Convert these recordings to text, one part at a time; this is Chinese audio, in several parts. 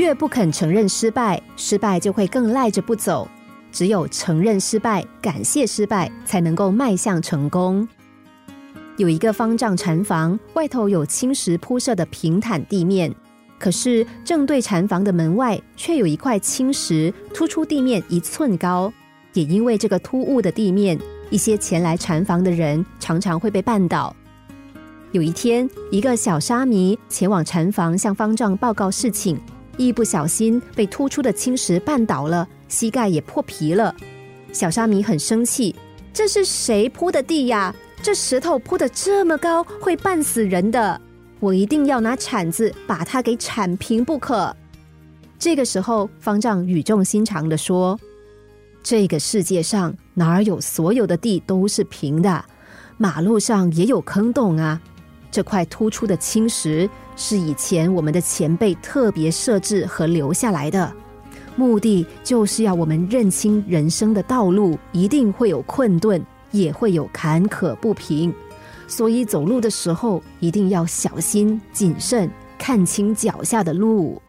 越不肯承认失败，失败就会更赖着不走。只有承认失败、感谢失败，才能够迈向成功。有一个方丈禅房，外头有青石铺设的平坦地面，可是正对禅房的门外，却有一块青石突出地面一寸高。也因为这个突兀的地面，一些前来禅房的人常常会被绊倒。有一天，一个小沙弥前往禅房向方丈报告事情，一不小心被突出的青石绊倒了。膝盖也破皮了，小沙弥很生气。这是谁铺的地呀？这石头铺的这么高，会绊死人的。我一定要拿铲子把它给铲平不可。这个时候，方丈语重心长的说：“这个世界上哪有所有的地都是平的？马路上也有坑洞啊。这块突出的青石是以前我们的前辈特别设置和留下来的。”目的就是要我们认清人生的道路一定会有困顿，也会有坎坷不平，所以走路的时候一定要小心谨慎，看清脚下的路。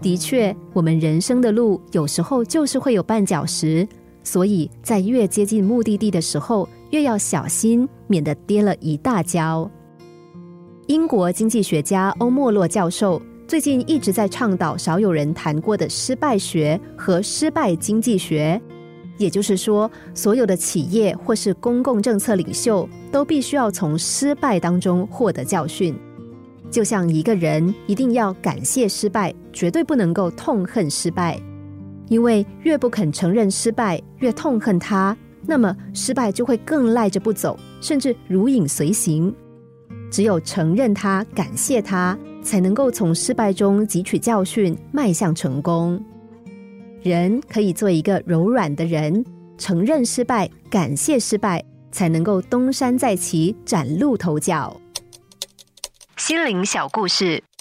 的确，我们人生的路有时候就是会有绊脚石，所以在越接近目的地的时候，越要小心，免得跌了一大跤。英国经济学家欧莫洛教授最近一直在倡导少有人谈过的失败学和失败经济学，也就是说，所有的企业或是公共政策领袖都必须要从失败当中获得教训。就像一个人一定要感谢失败，绝对不能够痛恨失败，因为越不肯承认失败，越痛恨他，那么失败就会更赖着不走，甚至如影随形。只有承认它、感谢它，才能够从失败中汲取教训，迈向成功。人可以做一个柔软的人，承认失败，感谢失败，才能够东山再起，崭露头角。心灵小故事，